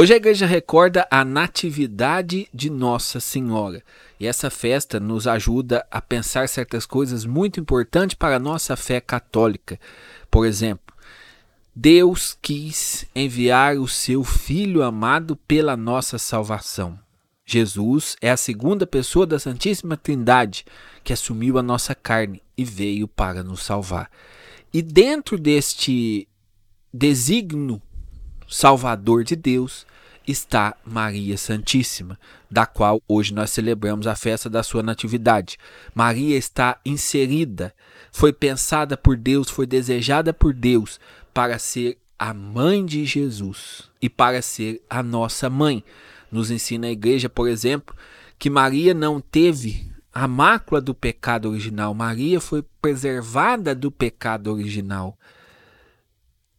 Hoje a igreja recorda a Natividade de Nossa Senhora. E essa festa nos ajuda a pensar certas coisas muito importantes para a nossa fé católica. Por exemplo, Deus quis enviar o seu Filho amado pela nossa salvação. Jesus é a segunda pessoa da Santíssima Trindade que assumiu a nossa carne e veio para nos salvar. E dentro deste desígnio salvador de Deus está Maria Santíssima, da qual hoje nós celebramos a festa da sua natividade. Maria está inserida, foi pensada por Deus, foi desejada por Deus para ser a mãe de Jesus e para ser a nossa mãe. Nos ensina a igreja, por exemplo, que Maria não teve a mácula do pecado original. Maria foi preservada do pecado original.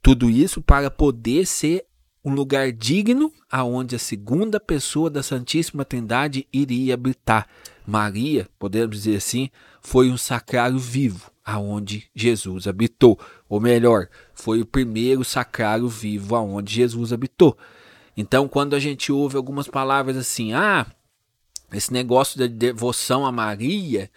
Tudo isso para poder ser um lugar digno aonde a segunda pessoa da Santíssima Trindade iria habitar. Maria, podemos dizer assim, foi um sacrário vivo aonde Jesus habitou, ou melhor, foi o primeiro sacrário vivo aonde Jesus habitou. Então, quando a gente ouve algumas palavras assim, ah, esse negócio de devoção a Maria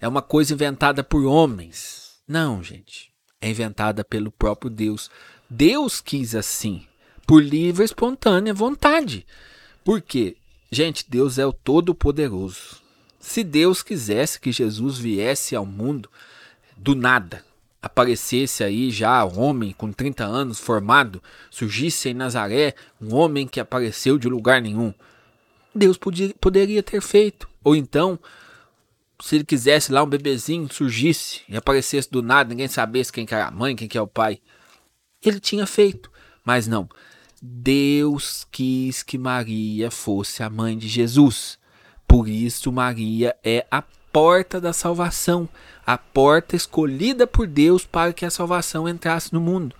é uma coisa inventada por homens. Não, gente, é inventada pelo próprio Deus. Deus quis assim, por livre e espontânea vontade. Por quê? Gente, Deus é o Todo-Poderoso. Se Deus quisesse que Jesus viesse ao mundo, do nada aparecesse aí já um homem com 30 anos formado, surgisse em Nazaré um homem que apareceu de lugar nenhum. Deus podia, poderia ter feito. Ou então, se ele quisesse lá um bebezinho surgisse e aparecesse do nada, ninguém sabesse quem que era a mãe, quem que é o pai. Ele tinha feito. Mas não. Deus quis que Maria fosse a mãe de Jesus. Por isso, Maria é a porta da salvação, a porta escolhida por Deus para que a salvação entrasse no mundo.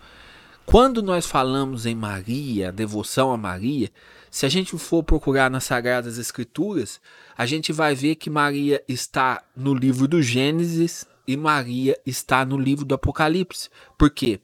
Quando nós falamos em Maria, devoção a Maria, se a gente for procurar nas Sagradas Escrituras, a gente vai ver que Maria está no livro do Gênesis e Maria está no livro do Apocalipse. Por quê?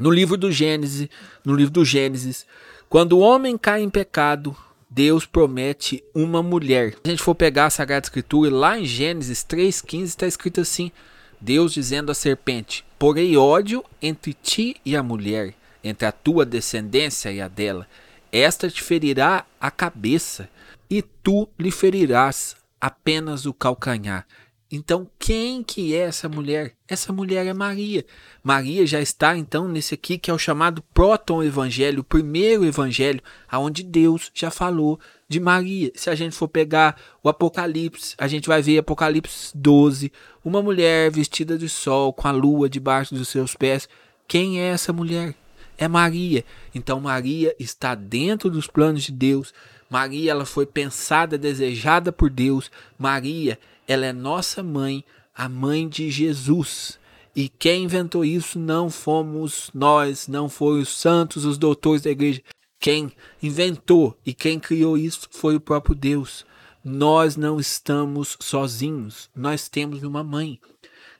No livro do Gênesis, no livro do Gênesis, quando o homem cai em pecado, Deus promete uma mulher. Se a gente for pegar a Sagrada Escritura, lá em Gênesis 3,15 está escrito assim: Deus dizendo à serpente: Porei ódio entre ti e a mulher, entre a tua descendência e a dela. Esta te ferirá a cabeça, e tu lhe ferirás apenas o calcanhar. Então, quem que é essa mulher? Essa mulher é Maria. Maria já está então nesse aqui que é o chamado proto-evangelho, o primeiro evangelho, aonde Deus já falou de Maria. Se a gente for pegar o Apocalipse, a gente vai ver Apocalipse 12, uma mulher vestida de sol com a lua debaixo dos seus pés. Quem é essa mulher? É Maria. Então Maria está dentro dos planos de Deus. Maria ela foi pensada, desejada por Deus. Maria ela é nossa mãe, a mãe de Jesus. E quem inventou isso não fomos nós, não foram os santos, os doutores da igreja. Quem inventou e quem criou isso foi o próprio Deus. Nós não estamos sozinhos, nós temos uma mãe.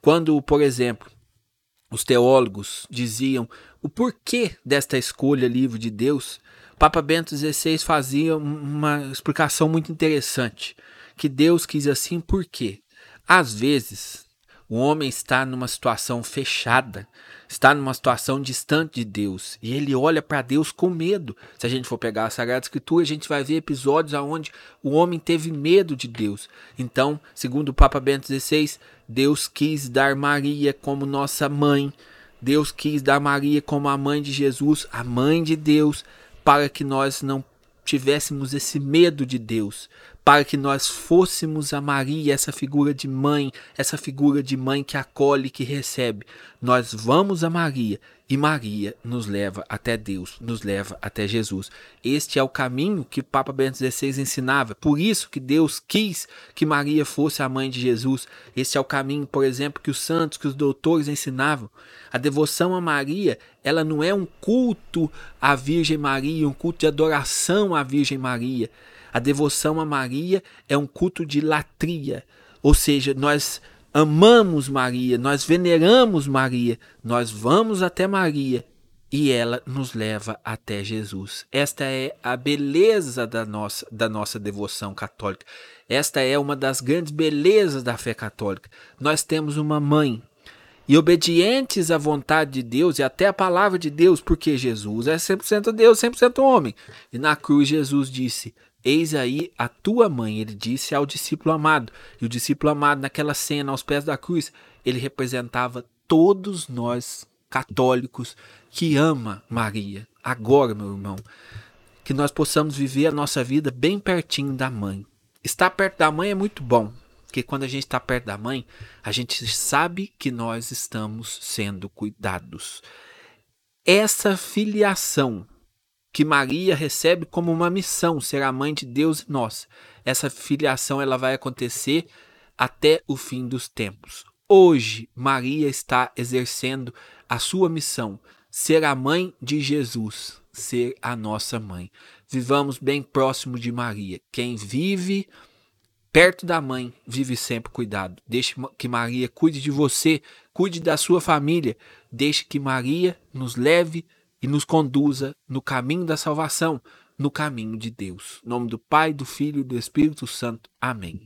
Quando, por exemplo, os teólogos diziam o porquê desta escolha livre de Deus, Papa Bento XVI fazia uma explicação muito interessante que Deus quis assim porque, às vezes, o homem está numa situação fechada, está numa situação distante de Deus e ele olha para Deus com medo. Se a gente for pegar a Sagrada Escritura, a gente vai ver episódios onde o homem teve medo de Deus. Então, segundo o Papa Bento XVI, Deus quis dar Maria como nossa mãe. Deus quis dar Maria como a mãe de Jesus, a mãe de Deus, para que nós não tivéssemos esse medo de Deus, para que nós fôssemos a Maria, essa figura de mãe, essa figura de mãe que acolhe, que recebe. Nós vamos a Maria e Maria nos leva até Deus, nos leva até Jesus. Este é o caminho que o Papa Bento XVI ensinava. Por isso que Deus quis que Maria fosse a mãe de Jesus. Este é o caminho, por exemplo, que os santos, que os doutores ensinavam. A devoção a Maria, ela não é um culto à Virgem Maria, um culto de adoração à Virgem Maria. A devoção a Maria é um culto de latria, ou seja, nós amamos Maria, nós veneramos Maria, nós vamos até Maria e ela nos leva até Jesus. Esta é a beleza da nossa, da nossa devoção católica. Esta é uma das grandes belezas da fé católica. Nós temos uma mãe e obedientes à vontade de Deus e até à palavra de Deus, porque Jesus é 100% Deus, 100% homem. E na cruz Jesus disse: Eis aí a tua mãe, ele disse ao discípulo amado. E o discípulo amado, naquela cena aos pés da cruz, ele representava todos nós católicos que ama Maria. Agora, meu irmão, que nós possamos viver a nossa vida bem pertinho da mãe. Estar perto da mãe é muito bom, porque quando a gente está perto da mãe, a gente sabe que nós estamos sendo cuidados. Essa filiação que Maria recebe como uma missão, ser a mãe de Deus e nós. Essa filiação ela vai acontecer até o fim dos tempos. Hoje, Maria está exercendo a sua missão, ser a mãe de Jesus, ser a nossa mãe. Vivamos bem próximo de Maria. Quem vive perto da mãe, vive sempre cuidado. Deixe que Maria cuide de você, cuide da sua família. Deixe que Maria nos leve e nos conduza no caminho da salvação, no caminho de Deus. Em nome do Pai, do Filho e do Espírito Santo. Amém.